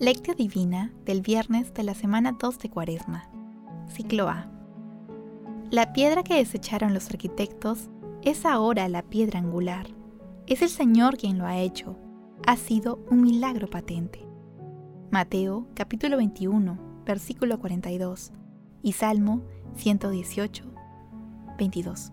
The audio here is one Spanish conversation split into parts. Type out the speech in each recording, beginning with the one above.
Lectio Divina del viernes de la semana 2 de Cuaresma. Ciclo A. La piedra que desecharon los arquitectos es ahora la piedra angular. Es el Señor quien lo ha hecho. Ha sido un milagro patente. Mateo capítulo 21, versículo 42 y Salmo 118, 22.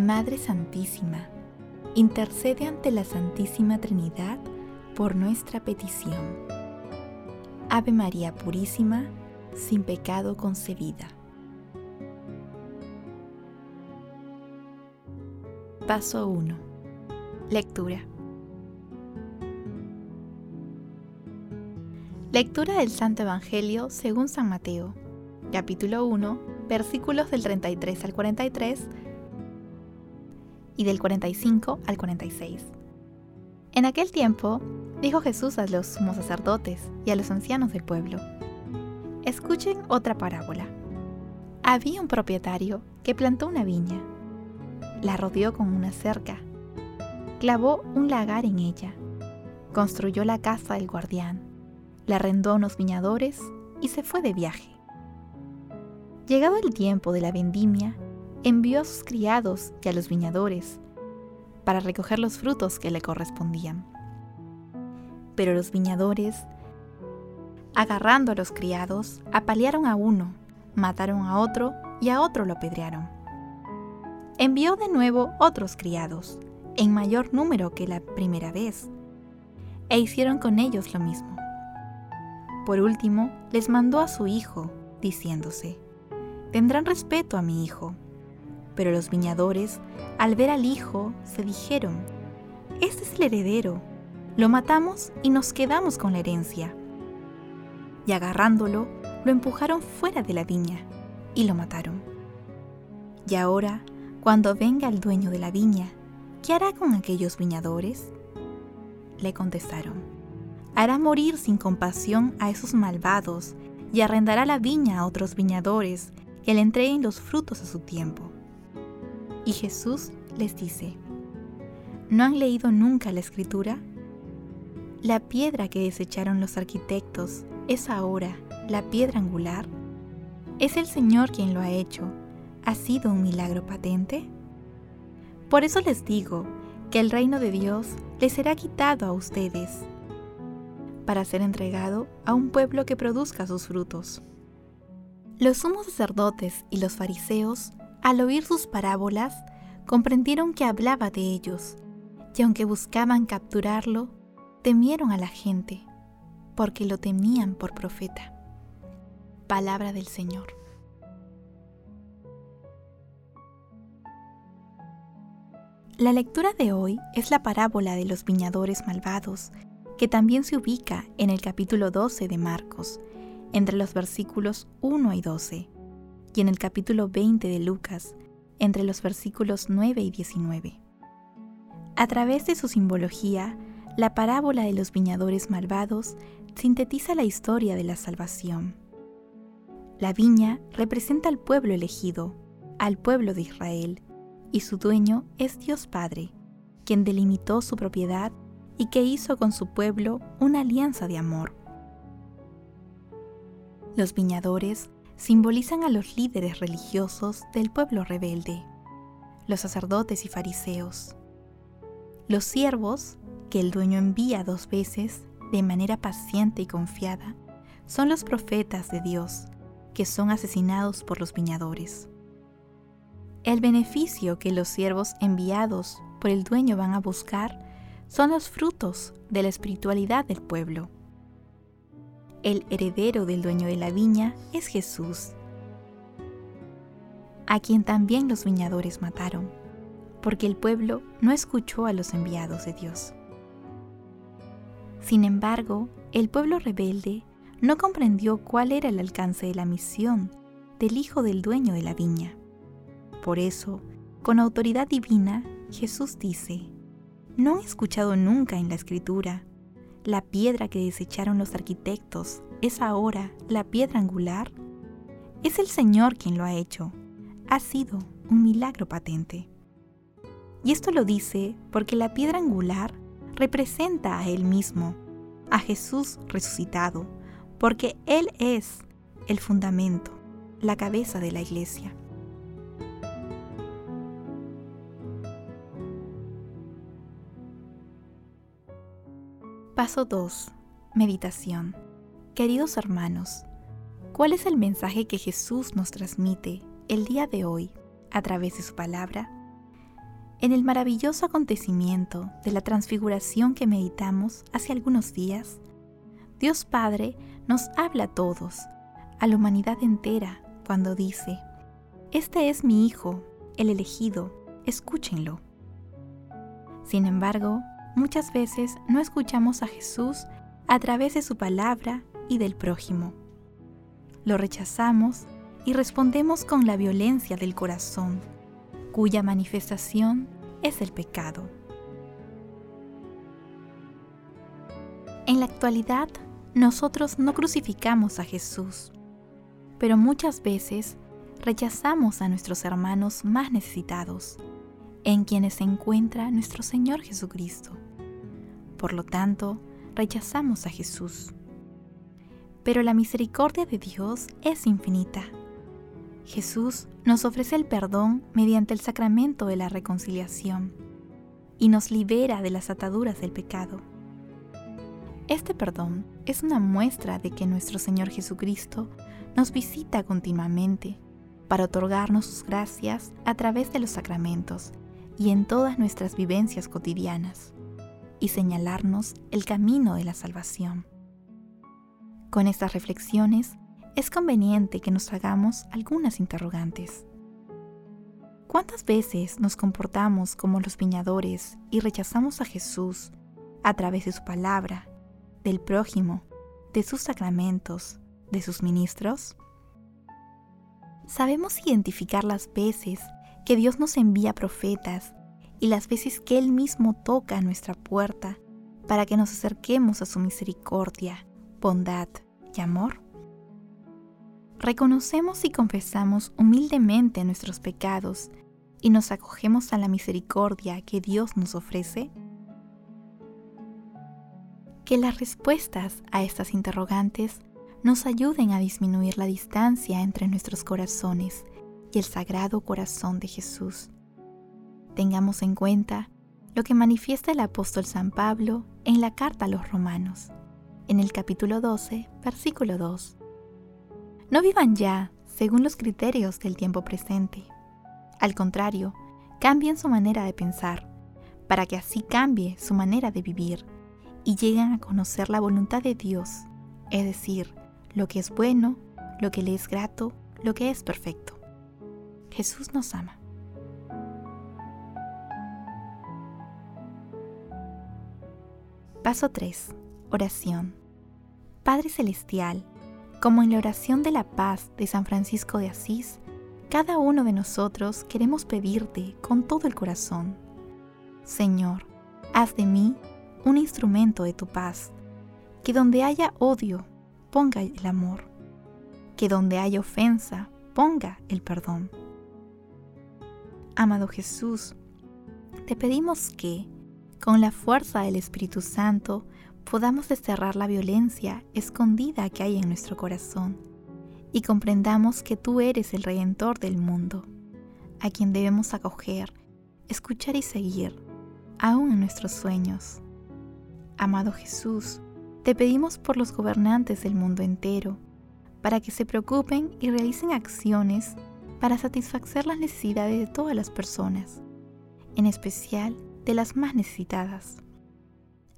Madre Santísima, intercede ante la Santísima Trinidad por nuestra petición. Ave María Purísima, sin pecado concebida. Paso 1. Lectura. Lectura del Santo Evangelio según San Mateo, capítulo 1, versículos del 33 al 43 y del 45 al 46. En aquel tiempo, dijo Jesús a los sumos sacerdotes y a los ancianos del pueblo, Escuchen otra parábola. Había un propietario que plantó una viña, la rodeó con una cerca, clavó un lagar en ella, construyó la casa del guardián, la arrendó a unos viñadores y se fue de viaje. Llegado el tiempo de la vendimia, envió a sus criados y a los viñadores para recoger los frutos que le correspondían. Pero los viñadores, agarrando a los criados, apalearon a uno, mataron a otro y a otro lo apedrearon. Envió de nuevo otros criados, en mayor número que la primera vez, e hicieron con ellos lo mismo. Por último, les mandó a su hijo, diciéndose, Tendrán respeto a mi hijo pero los viñadores, al ver al hijo, se dijeron, Este es el heredero, lo matamos y nos quedamos con la herencia. Y agarrándolo, lo empujaron fuera de la viña y lo mataron. Y ahora, cuando venga el dueño de la viña, ¿qué hará con aquellos viñadores? Le contestaron, hará morir sin compasión a esos malvados y arrendará la viña a otros viñadores que le entreguen los frutos a su tiempo. Y Jesús les dice, ¿no han leído nunca la escritura? La piedra que desecharon los arquitectos es ahora la piedra angular. ¿Es el Señor quien lo ha hecho? ¿Ha sido un milagro patente? Por eso les digo que el reino de Dios les será quitado a ustedes para ser entregado a un pueblo que produzca sus frutos. Los sumos sacerdotes y los fariseos al oír sus parábolas, comprendieron que hablaba de ellos, y aunque buscaban capturarlo, temieron a la gente, porque lo temían por profeta. Palabra del Señor. La lectura de hoy es la parábola de los viñadores malvados, que también se ubica en el capítulo 12 de Marcos, entre los versículos 1 y 12 y en el capítulo 20 de Lucas, entre los versículos 9 y 19. A través de su simbología, la parábola de los viñadores malvados sintetiza la historia de la salvación. La viña representa al pueblo elegido, al pueblo de Israel, y su dueño es Dios Padre, quien delimitó su propiedad y que hizo con su pueblo una alianza de amor. Los viñadores simbolizan a los líderes religiosos del pueblo rebelde, los sacerdotes y fariseos. Los siervos, que el dueño envía dos veces de manera paciente y confiada, son los profetas de Dios, que son asesinados por los viñadores. El beneficio que los siervos enviados por el dueño van a buscar son los frutos de la espiritualidad del pueblo el heredero del dueño de la viña es Jesús, a quien también los viñadores mataron, porque el pueblo no escuchó a los enviados de Dios. Sin embargo, el pueblo rebelde no comprendió cuál era el alcance de la misión del hijo del dueño de la viña. Por eso, con autoridad divina, Jesús dice, ¿no he escuchado nunca en la escritura? La piedra que desecharon los arquitectos es ahora la piedra angular. Es el Señor quien lo ha hecho. Ha sido un milagro patente. Y esto lo dice porque la piedra angular representa a Él mismo, a Jesús resucitado, porque Él es el fundamento, la cabeza de la iglesia. Paso 2. Meditación. Queridos hermanos, ¿cuál es el mensaje que Jesús nos transmite el día de hoy a través de su palabra? En el maravilloso acontecimiento de la transfiguración que meditamos hace algunos días, Dios Padre nos habla a todos, a la humanidad entera, cuando dice, Este es mi Hijo, el elegido, escúchenlo. Sin embargo, muchas veces no escuchamos a Jesús a través de su palabra y del prójimo. Lo rechazamos y respondemos con la violencia del corazón cuya manifestación es el pecado. En la actualidad, nosotros no crucificamos a Jesús, pero muchas veces rechazamos a nuestros hermanos más necesitados, en quienes se encuentra nuestro Señor Jesucristo. Por lo tanto, rechazamos a Jesús. Pero la misericordia de Dios es infinita Jesús nos ofrece el perdón mediante el sacramento de la reconciliación y nos libera de las ataduras del pecado. Este perdón es una muestra de que nuestro Señor Jesucristo nos visita continuamente para otorgarnos sus gracias a través de los sacramentos y en todas nuestras vivencias cotidianas, y señalarnos el camino de la salvación. Con estas reflexiones es conveniente que nos hagamos algunas interrogantes. ¿Cuántas veces nos comportamos como los viñadores y rechazamos a Jesús a través de su palabra, del prójimo, de sus sacramentos, de sus ministros? ¿Sabemos identificar las veces que Dios nos envía profetas y las veces que Él mismo toca nuestra puerta para que nos acerquemos a su misericordia, bondad y amor? reconocemos y confesamos humildemente nuestros pecados y nos acogemos a la misericordia que Dios nos ofrece? Que las respuestas a estas interrogantes nos ayuden a disminuir la distancia entre nuestros corazones y el sagrado corazón de Jesús. Tengamos en cuenta lo que manifiesta el apóstol San Pablo en la carta a los romanos, en el capítulo 12, versículo 2 no vivan ya según los criterios del tiempo presente. Al contrario, cambien su manera de pensar, para que así cambie su manera de vivir y lleguen a conocer la voluntad de Dios, es decir, lo que es bueno, lo que le es grato, lo que es perfecto. Jesús nos ama. Paso 3. Oración. Padre Celestial, como en la oración de la paz de San Francisco de Asís, cada uno de nosotros queremos pedirte con todo el corazón, Señor, haz de mí un instrumento de tu paz, que donde haya odio, ponga el amor, que donde haya ofensa, ponga el perdón. Amado Jesús, te pedimos que, con la fuerza del Espíritu Santo, podamos desterrar la violencia escondida que hay en nuestro corazón y comprendamos que tú eres el Redentor del mundo, a quien debemos acoger, escuchar y seguir, aún en nuestros sueños. Amado Jesús, te pedimos por los gobernantes del mundo entero, para que se preocupen y realicen acciones para satisfacer las necesidades de todas las personas, en especial de las más necesitadas.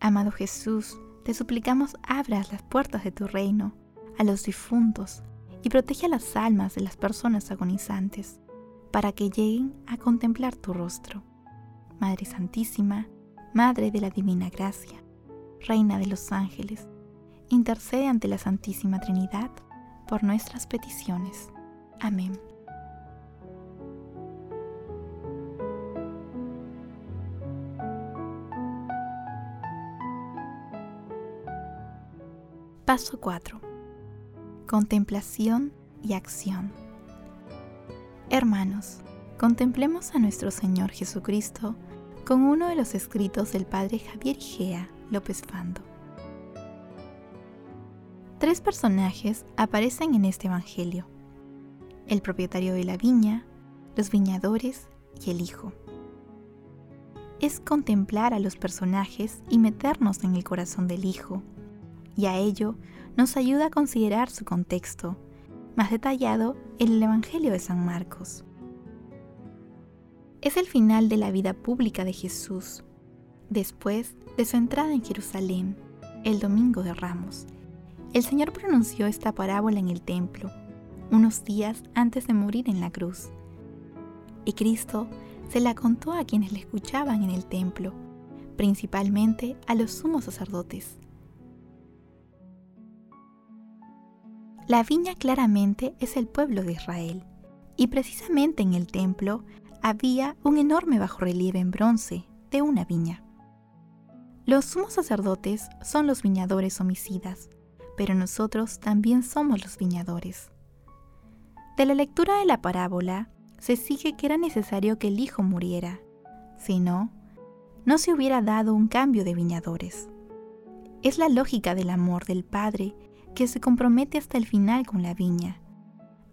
Amado Jesús, te suplicamos abras las puertas de tu reino a los difuntos y protege las almas de las personas agonizantes, para que lleguen a contemplar tu rostro. Madre Santísima, Madre de la Divina Gracia, Reina de los Ángeles, intercede ante la Santísima Trinidad por nuestras peticiones. Amén. Paso 4. Contemplación y acción. Hermanos, contemplemos a nuestro Señor Jesucristo con uno de los escritos del Padre Javier Igea López Fando. Tres personajes aparecen en este Evangelio. El propietario de la viña, los viñadores y el Hijo. Es contemplar a los personajes y meternos en el corazón del Hijo y a ello nos ayuda a considerar su contexto, más detallado en el Evangelio de San Marcos. Es el final de la vida pública de Jesús, después de su entrada en Jerusalén, el Domingo de Ramos. El Señor pronunció esta parábola en el templo, unos días antes de morir en la cruz. Y Cristo se la contó a quienes le escuchaban en el templo, principalmente a los sumos sacerdotes. La viña claramente es el pueblo de Israel, y precisamente en el templo había un enorme bajorrelieve en bronce de una viña. Los sumos sacerdotes son los viñadores homicidas, pero nosotros también somos los viñadores. De la lectura de la parábola se sigue que era necesario que el hijo muriera, si no, no se hubiera dado un cambio de viñadores. Es la lógica del amor del Padre que se compromete hasta el final con la viña.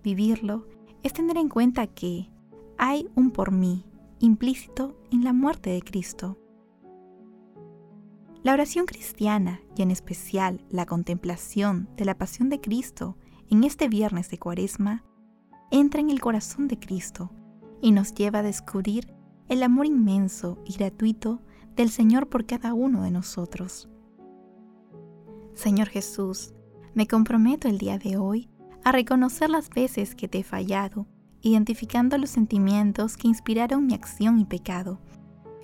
Vivirlo es tener en cuenta que hay un por mí implícito en la muerte de Cristo. La oración cristiana y en especial la contemplación de la pasión de Cristo en este viernes de Cuaresma entra en el corazón de Cristo y nos lleva a descubrir el amor inmenso y gratuito del Señor por cada uno de nosotros. Señor Jesús, me comprometo el día de hoy a reconocer las veces que te he fallado, identificando los sentimientos que inspiraron mi acción y pecado,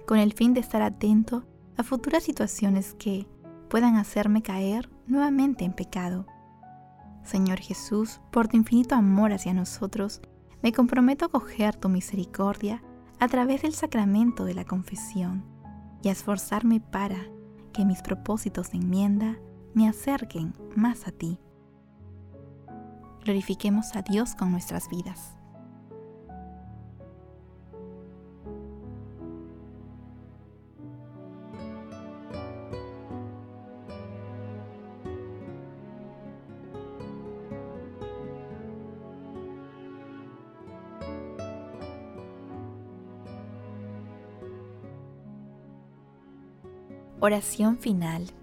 con el fin de estar atento a futuras situaciones que puedan hacerme caer nuevamente en pecado. Señor Jesús, por tu infinito amor hacia nosotros, me comprometo a coger tu misericordia a través del sacramento de la confesión y a esforzarme para que mis propósitos de enmienda me acerquen más a ti. Glorifiquemos a Dios con nuestras vidas. Oración final.